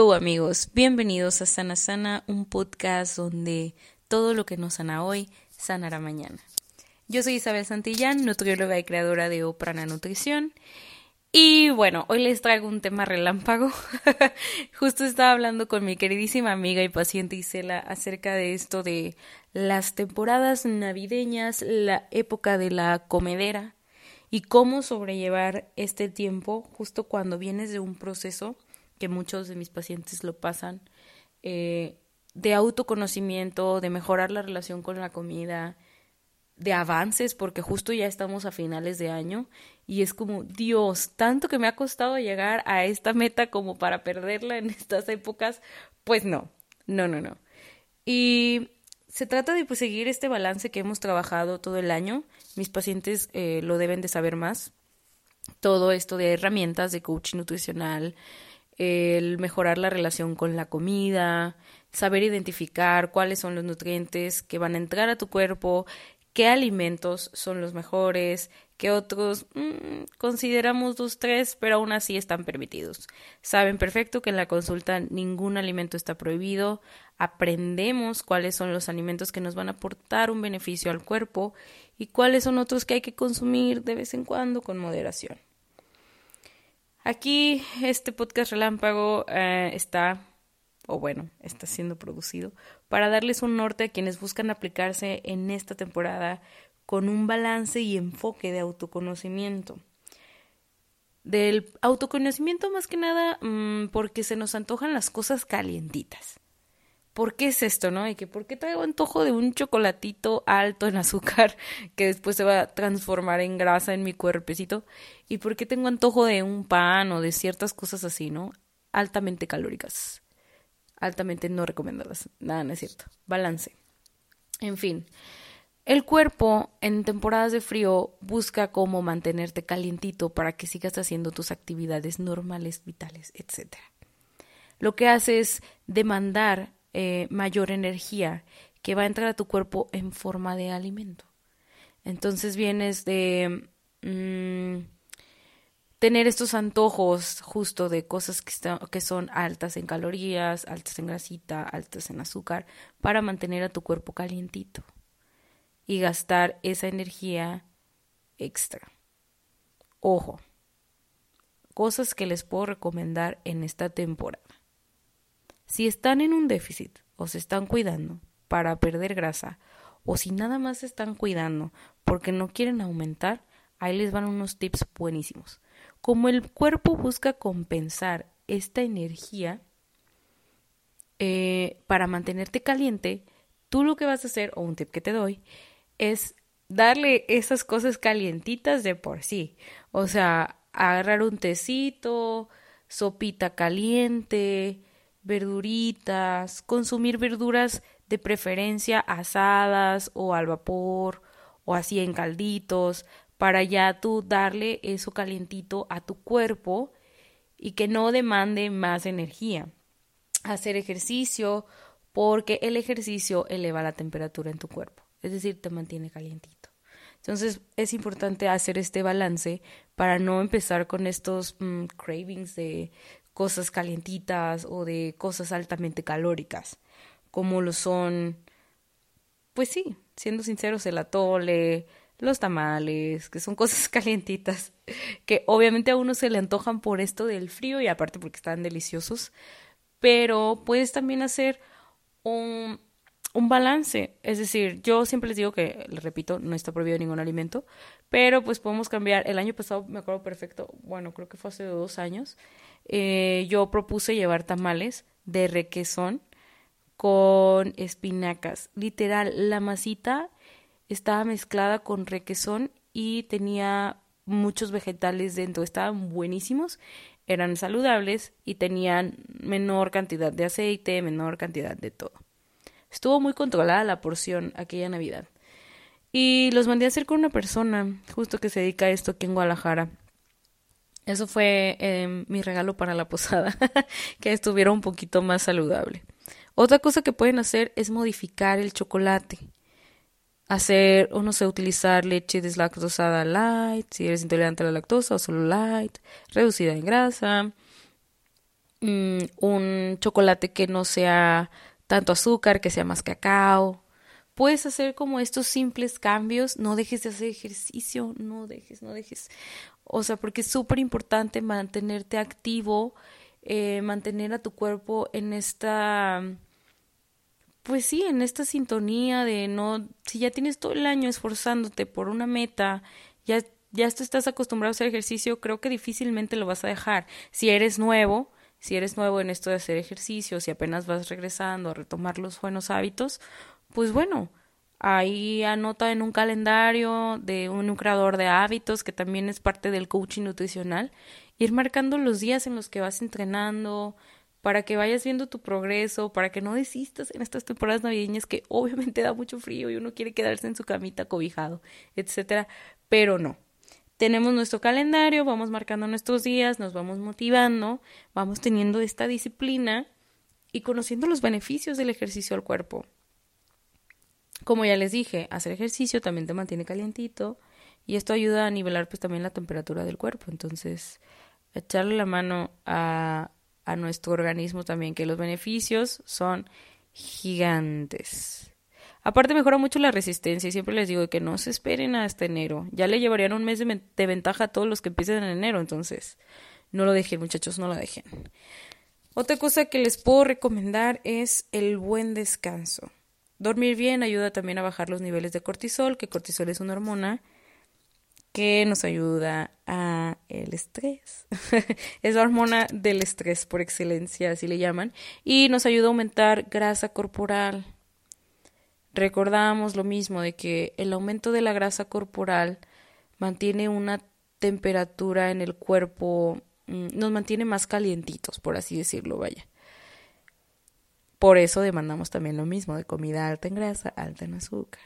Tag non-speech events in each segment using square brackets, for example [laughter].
Hello amigos, bienvenidos a Sana Sana, un podcast donde todo lo que nos sana hoy sanará mañana. Yo soy Isabel Santillán, nutrióloga y creadora de Oprana Nutrición. Y bueno, hoy les traigo un tema relámpago. [laughs] Justo estaba hablando con mi queridísima amiga y paciente Isela acerca de esto de las temporadas navideñas, la época de la comedera y cómo sobrellevar este tiempo justo cuando vienes de un proceso que muchos de mis pacientes lo pasan, eh, de autoconocimiento, de mejorar la relación con la comida, de avances, porque justo ya estamos a finales de año y es como, Dios, tanto que me ha costado llegar a esta meta como para perderla en [laughs] estas épocas, pues no, no, no, no. Y se trata de pues, seguir este balance que hemos trabajado todo el año. Mis pacientes eh, lo deben de saber más. Todo esto de herramientas de coaching nutricional, el mejorar la relación con la comida, saber identificar cuáles son los nutrientes que van a entrar a tu cuerpo, qué alimentos son los mejores, qué otros mm, consideramos dos, tres, pero aún así están permitidos. Saben perfecto que en la consulta ningún alimento está prohibido, aprendemos cuáles son los alimentos que nos van a aportar un beneficio al cuerpo y cuáles son otros que hay que consumir de vez en cuando con moderación. Aquí este podcast relámpago eh, está, o bueno, está siendo producido para darles un norte a quienes buscan aplicarse en esta temporada con un balance y enfoque de autoconocimiento. Del autoconocimiento más que nada mm, porque se nos antojan las cosas calientitas. ¿Por qué es esto, no? Y que por qué traigo antojo de un chocolatito alto en azúcar [laughs] que después se va a transformar en grasa en mi cuerpecito y por qué tengo antojo de un pan o de ciertas cosas así, ¿no? Altamente calóricas, altamente no recomendadas. Nada, no es cierto. Balance. En fin, el cuerpo en temporadas de frío busca cómo mantenerte calientito para que sigas haciendo tus actividades normales, vitales, etc. Lo que hace es demandar eh, mayor energía que va a entrar a tu cuerpo en forma de alimento. Entonces vienes de mm, tener estos antojos justo de cosas que, que son altas en calorías, altas en grasita, altas en azúcar, para mantener a tu cuerpo calientito y gastar esa energía extra. Ojo, cosas que les puedo recomendar en esta temporada. Si están en un déficit o se están cuidando para perder grasa o si nada más se están cuidando porque no quieren aumentar, ahí les van unos tips buenísimos. Como el cuerpo busca compensar esta energía eh, para mantenerte caliente, tú lo que vas a hacer, o un tip que te doy, es darle esas cosas calientitas de por sí. O sea, agarrar un tecito, sopita caliente, verduritas, consumir verduras de preferencia asadas o al vapor o así en calditos para ya tú darle eso calientito a tu cuerpo y que no demande más energía. Hacer ejercicio porque el ejercicio eleva la temperatura en tu cuerpo, es decir, te mantiene calientito. Entonces es importante hacer este balance para no empezar con estos mm, cravings de cosas calientitas o de cosas altamente calóricas, como lo son, pues sí, siendo sinceros, el atole, los tamales, que son [laughs] cosas calientitas, que obviamente a uno se le antojan por esto del frío y aparte porque están deliciosos, pero puedes también hacer un, un balance, es decir, yo siempre les digo que, les repito, no está prohibido ningún alimento, pero pues podemos cambiar, el año pasado me acuerdo perfecto, bueno, creo que fue hace dos años, eh, yo propuse llevar tamales de requesón con espinacas. Literal, la masita estaba mezclada con requesón y tenía muchos vegetales dentro. Estaban buenísimos, eran saludables y tenían menor cantidad de aceite, menor cantidad de todo. Estuvo muy controlada la porción aquella Navidad. Y los mandé a hacer con una persona, justo que se dedica a esto aquí en Guadalajara. Eso fue em, mi regalo para la posada, [laughs] que estuviera un poquito más saludable. Otra cosa que pueden hacer es modificar el chocolate. Hacer, o no sé, utilizar leche deslactosada light, si eres intolerante a la lactosa, o solo light, reducida en grasa. mm, un chocolate que no sea tanto azúcar, que sea más cacao. Puedes hacer como estos simples cambios, no dejes de hacer ejercicio, no dejes, no dejes. O sea, porque es súper importante mantenerte activo, eh, mantener a tu cuerpo en esta, pues sí, en esta sintonía de no, si ya tienes todo el año esforzándote por una meta, ya, ya estás acostumbrado a hacer ejercicio, creo que difícilmente lo vas a dejar. Si eres nuevo, si eres nuevo en esto de hacer ejercicio, si apenas vas regresando a retomar los buenos hábitos, pues bueno, ahí anota en un calendario de un creador de hábitos que también es parte del coaching nutricional, ir marcando los días en los que vas entrenando, para que vayas viendo tu progreso, para que no desistas en estas temporadas navideñas que [laughs] obviamente da mucho frío y uno quiere quedarse en su camita cobijado, etcétera, pero no, tenemos nuestro calendario, vamos marcando nuestros días, nos vamos motivando, vamos teniendo esta disciplina y conociendo los beneficios del ejercicio al cuerpo. Como ya les dije, hacer ejercicio también te mantiene calientito y esto ayuda a nivelar pues también la temperatura del cuerpo. Entonces, echarle la mano a, a nuestro organismo también, que los beneficios son gigantes. Aparte mejora mucho la resistencia y siempre les digo que no se esperen hasta enero. Ya le llevarían un mes de, ventaja a todos los que empiecen en enero, entonces no lo dejen muchachos, no lo dejen. Otra cosa que les puedo recomendar es el buen descanso. Dormir bien ayuda también a bajar los niveles de cortisol, que cortisol es una hormona que nos ayuda a el estrés. [laughs] es la hormona del estrés por excelencia, así le llaman, y nos ayuda a aumentar grasa corporal recordamos lo mismo de que el aumento de la grasa corporal mantiene una temperatura en el cuerpo, mm, nos mantiene más calientitos, por así decirlo, vaya. Por eso demandamos también lo mismo de comida alta en grasa, alta en azúcar.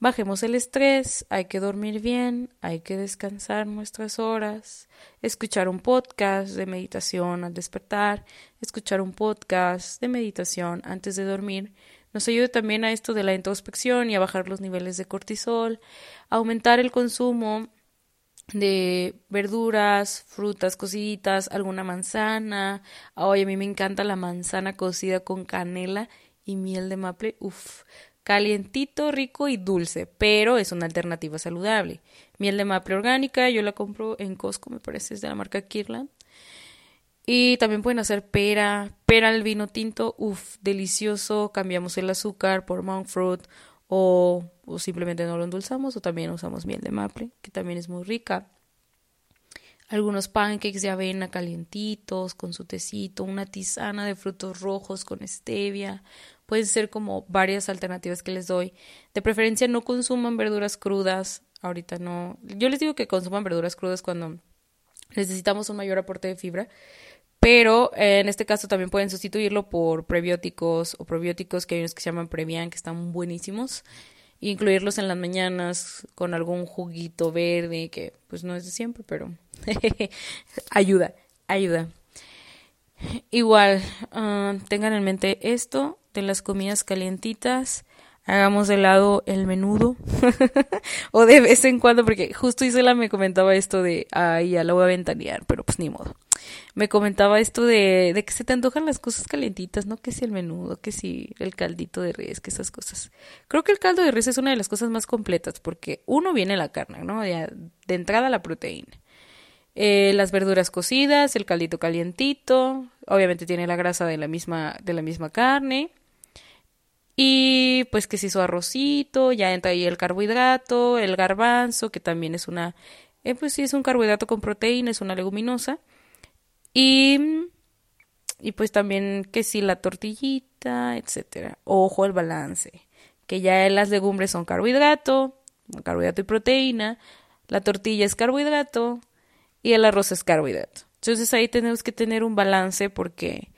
Bajemos el estrés, hay que dormir bien, hay que descansar nuestras horas, escuchar un podcast de meditación al despertar, escuchar un podcast de meditación antes de dormir nos ayuda también a esto de la introspección y a bajar los niveles de cortisol, aumentar el consumo de verduras, frutas cociditas, alguna manzana. Oye, a mí me encanta la manzana cocida con canela y miel de maple. Uf, calientito, rico y dulce, pero es una alternativa saludable. Miel de maple orgánica, yo la compro en Costco, me parece, es de la marca Kirland. Y también pueden hacer pera, pera al vino tinto, uff, delicioso. Cambiamos el azúcar por monk fruit o, o, simplemente no lo endulzamos o también usamos miel de maple, que también es muy rica. Algunos pancakes de avena calientitos con su tecito, una tisana de frutos rojos con stevia. Pueden ser como varias alternativas que les doy. De preferencia no consuman verduras crudas. Ahorita no. Yo les digo que consuman verduras crudas cuando necesitamos un mayor aporte de fibra pero eh, en este caso también pueden sustituirlo por prebióticos o probióticos que hay unos que se llaman Previan que están buenísimos. Incluirlos en las mañanas con algún juguito verde que pues no es de siempre, pero [laughs] ayuda, ayuda. Igual, ah, tengan en mente esto de las comidas calientitas. Hagamos de lado el menudo. [laughs] o de vez en cuando, porque justo Isela me comentaba esto de, ay, ya la voy a ventanear, pero pues ni modo me comentaba esto de, de que se te antojan las cosas calientitas, ¿no? Que si el menudo, que si el caldito de res, que esas cosas. Creo que el caldo de res es una de las cosas más completas porque uno viene la carne, ¿no? De, de entrada la proteína. Eh, las verduras cocidas, el caldito calientito, obviamente tiene la grasa de la misma, de la misma carne. Y pues que si su arrocito, ya entra ahí el carbohidrato, el garbanzo, que también es una, eh, pues sí es un carbohidrato con proteína, es una leguminosa. Y, y pues también que si la tortillita, etcétera. Ojo al balance. Que ya las legumbres son carbohidrato, carbohidrato y proteína. La tortilla es carbohidrato y el arroz es carbohidrato. Entonces ahí tenemos que tener un balance porque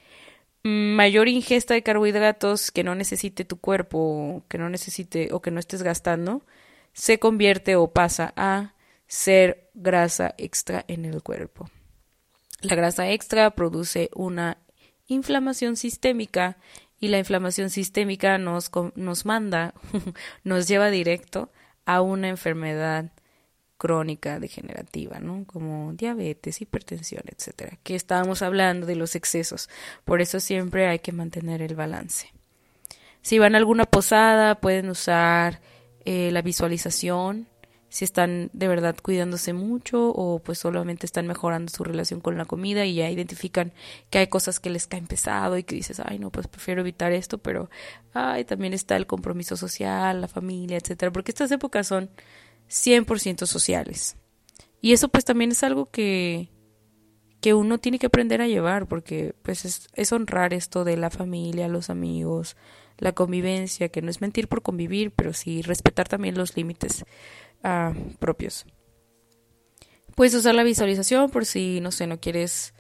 mayor ingesta de carbohidratos que no necesite tu cuerpo, que no necesite o que no estés gastando, se convierte o pasa a ser grasa extra en el cuerpo. La grasa extra produce una inflamación sistémica y la inflamación sistémica nos, nos manda, [laughs] nos lleva directo a una enfermedad crónica degenerativa, ¿no? Como diabetes, hipertensión, etcétera. Que estábamos hablando de los excesos. Por eso siempre hay que mantener el balance. Si van a alguna posada, pueden usar eh, la visualización, si están de verdad cuidándose mucho o pues solamente están mejorando su relación con la comida y ya identifican que hay cosas que les caen pesado y que dices, ay no, pues prefiero evitar esto, pero ay, también está el compromiso social, la familia, etcétera, porque estas épocas son 100% sociales. Y eso pues también es algo que que uno tiene que aprender a llevar porque pues es, es honrar esto de la familia, los amigos, la convivencia, que no es mentir por convivir, pero sí respetar también los límites propios. Puedes usar la visualización por si, no sé, no quieres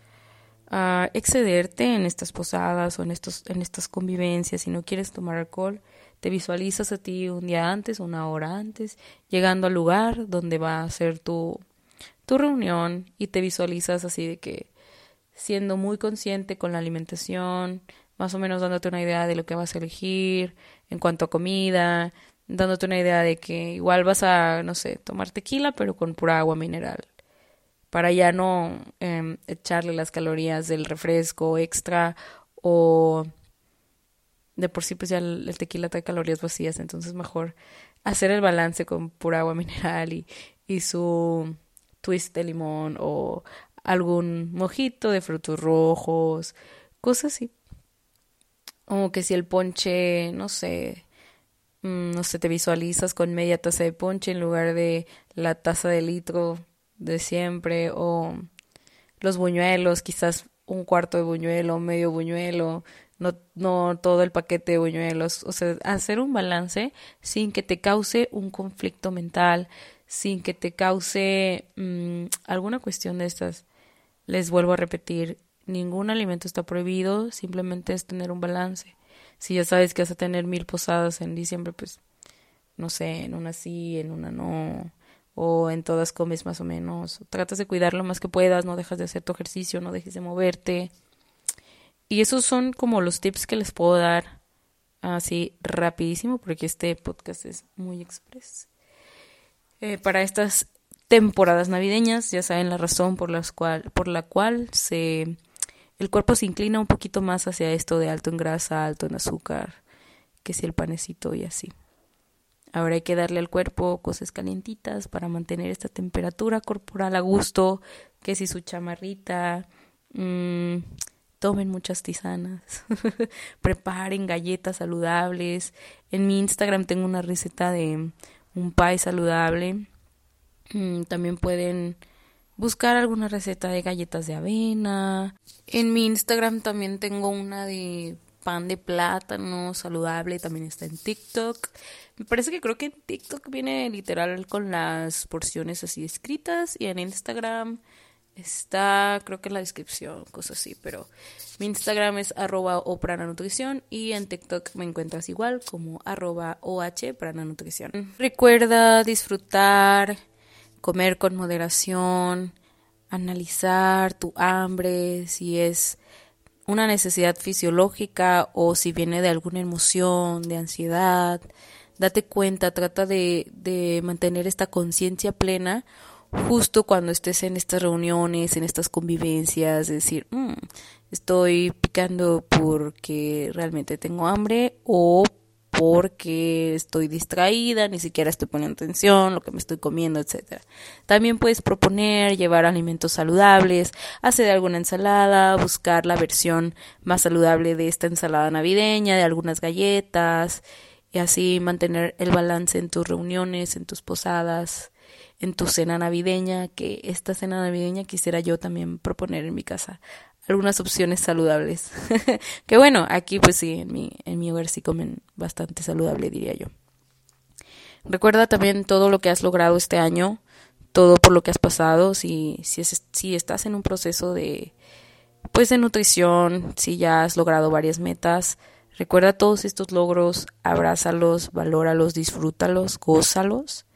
uh, excederte en estas posadas o en, estos, en estas convivencias, si no quieres tomar alcohol, te visualizas a ti un día antes, una hora antes, llegando al lugar donde va a ser tu, tu reunión y te visualizas así de que siendo muy consciente con la alimentación, más o menos dándote una idea de lo que vas a elegir en cuanto a comida, dándote una idea de que igual vas a, no sé, tomar tequila, pero con pura agua mineral, para ya no em, echarle las calorías del refresco extra o de por sí pues ya el, tequila trae calorías vacías, entonces mejor hacer el balance con pura agua [laughs] mineral y, y su twist de limón o algún mojito de frutos rojos, cosas así. O que si el ponche, no sé, no sé, te visualizas con media taza de ponche en lugar de la taza de litro de siempre o los buñuelos, quizás un cuarto de buñuelo, medio buñuelo, no, no todo el paquete de buñuelos, o sea, hacer un balance sin que te cause un conflicto mental, sin que te cause mm, alguna cuestión de estas. Les vuelvo a repetir, ningún alimento está prohibido, simplemente es tener un balance si ya sabes que vas a tener mil posadas en diciembre, pues no sé, en una sí, en una no, o en todas comes más o menos. Tratas de cuidar lo más que puedas, no dejas de hacer tu ejercicio, no dejes de moverte. Y esos son como los tips que les puedo dar así rapidísimo, porque este podcast es muy express. Eh, para estas temporadas navideñas, ya saben la razón por, las cual, por la cual se el cuerpo se inclina un poquito más hacia esto de alto en grasa, alto en azúcar, que si el panecito y así. Ahora hay que darle al cuerpo cosas calientitas para mantener esta temperatura corporal a gusto, que si su chamarrita, mmm, tomen muchas tisanas, [laughs] preparen galletas saludables. En mi Instagram tengo una receta de un pie saludable. Mm, también pueden buscar alguna receta de galletas de avena. En mi Instagram también tengo una de pan de plátano saludable, también está en TikTok. Me parece que creo que en TikTok viene literal con las porciones así escritas y en Instagram está creo que en la descripción, cosas así, pero mi Instagram es arroba o nutrición y en TikTok me encuentras igual como arroba oh nutrición. Recuerda disfrutar comer con moderación, analizar tu hambre, si es una necesidad fisiológica o si viene de alguna emoción, de ansiedad. Date cuenta, trata de, de mantener esta conciencia plena justo cuando estés en estas reuniones, en estas convivencias, decir, mm, estoy picando porque realmente tengo hambre o porque estoy distraída, ni siquiera estoy poniendo atención, lo que me estoy comiendo, etcétera. También puedes proponer llevar alimentos saludables, hacer alguna ensalada, buscar la versión más saludable de esta ensalada navideña, de algunas galletas, y así mantener el balance en tus reuniones, en tus posadas, en tu cena navideña, que esta cena navideña quisiera yo también proponer en mi casa algunas opciones saludables. [laughs] que bueno, aquí pues sí, en mi, en mi hogar sí comen bastante saludable, diría yo. Recuerda también todo lo que has logrado este año, todo por lo que has pasado, si, si, es, si estás en un proceso de, pues de nutrición, si ya has logrado varias metas, recuerda todos estos logros, abrázalos, valóralos, disfrútalos, gózalos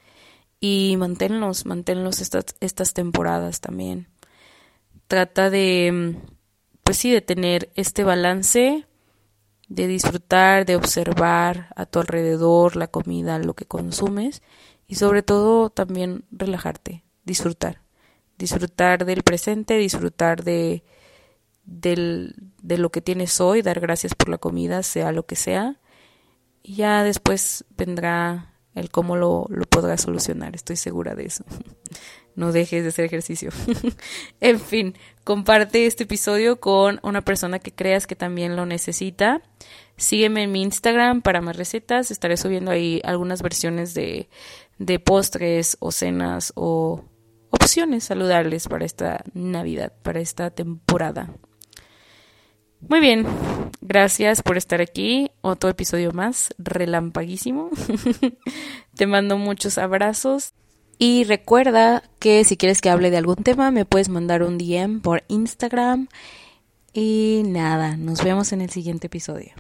y manténlos, manténlos estas, estas temporadas también. Trata de pues sí, de tener este balance, de disfrutar, de observar a tu alrededor la comida, lo que consumes y sobre todo también relajarte, disfrutar, disfrutar del presente, disfrutar de, del, de lo que tienes hoy, dar gracias por la comida, sea lo que sea, y ya después vendrá el cómo lo, lo podrás solucionar, estoy segura de eso. [laughs] no dejes de hacer ejercicio. [laughs] en fin, comparte este episodio con una persona que creas que también lo necesita. Sígueme en mi Instagram para más recetas. Estaré subiendo ahí algunas versiones de, de postres o cenas o opciones saludables para esta Navidad, para esta temporada. Muy bien, gracias por estar aquí. Otro episodio más, relampaguísimo. [laughs] Te mando muchos abrazos. Y recuerda que si quieres que hable de algún tema, me puedes mandar un DM por Instagram. Y nada, nos vemos en el siguiente episodio.